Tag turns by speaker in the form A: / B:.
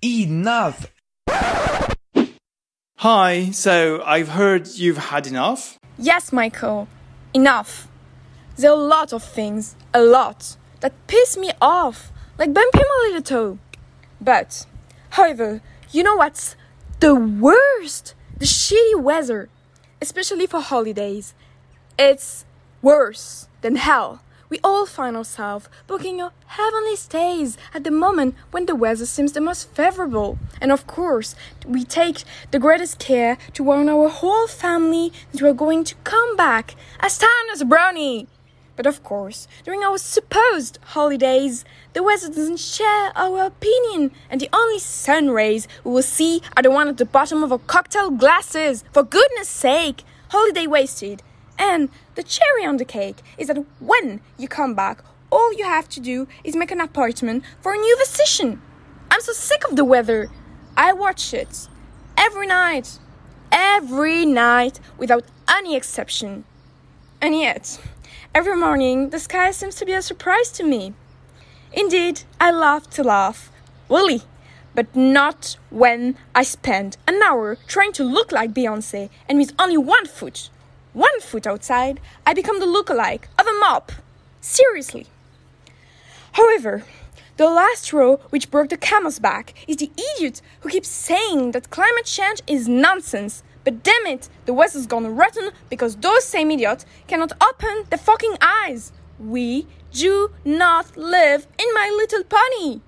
A: Enough!
B: Hi, so I've heard you've had enough?
C: Yes, Michael. Enough. There are a lot of things, a lot, that piss me off, like bumping my little toe. But, however, you know what's the worst? The shitty weather, especially for holidays. It's worse than hell. We all find ourselves booking our heavenly stays at the moment when the weather seems the most favorable. And of course, we take the greatest care to warn our whole family that we are going to come back as tiny as a brownie. But of course, during our supposed holidays, the weather doesn't share our opinion, and the only sun rays we will see are the one at the bottom of our cocktail glasses. For goodness sake, holiday wasted. And the cherry on the cake is that when you come back, all you have to do is make an appointment for a new physician. I'm so sick of the weather. I watch it every night, every night, without any exception. And yet, every morning the sky seems to be a surprise to me. Indeed, I love to laugh. Really. But not when I spend an hour trying to look like Beyonce and with only one foot one foot outside, I become the look-alike of a mop. Seriously. However, the last straw which broke the camel's back is the idiot who keeps saying that climate change is nonsense. But damn it, the West has gone rotten because those same idiots cannot open their fucking eyes. We do not live in My Little Pony.